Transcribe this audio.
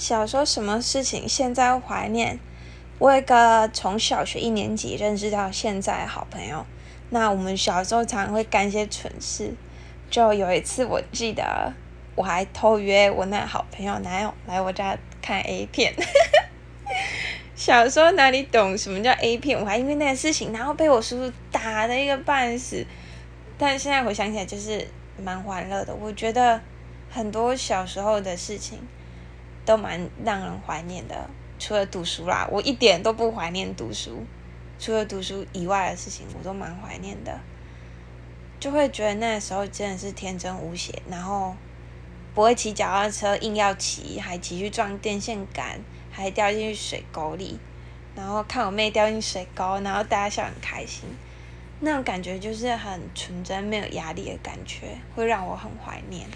小时候什么事情现在怀念？我有一个从小学一年级认识到现在的好朋友，那我们小时候常会干一些蠢事。就有一次我记得，我还偷约我那好朋友男友来我家看 A 片。小时候哪里懂什么叫 A 片？我还因为那个事情，然后被我叔叔打的一个半死。但现在回想起来，就是蛮欢乐的。我觉得很多小时候的事情都蛮让人怀念的，除了读书啦，我一点都不怀念读书。除了读书以外的事情，我都蛮怀念的。就会觉得那时候真的是天真无邪，然后不会骑脚踏车，硬要骑，还骑去撞电线杆。还掉进去水沟里，然后看我妹掉进水沟，然后大家笑很开心，那种感觉就是很纯真、没有压力的感觉，会让我很怀念。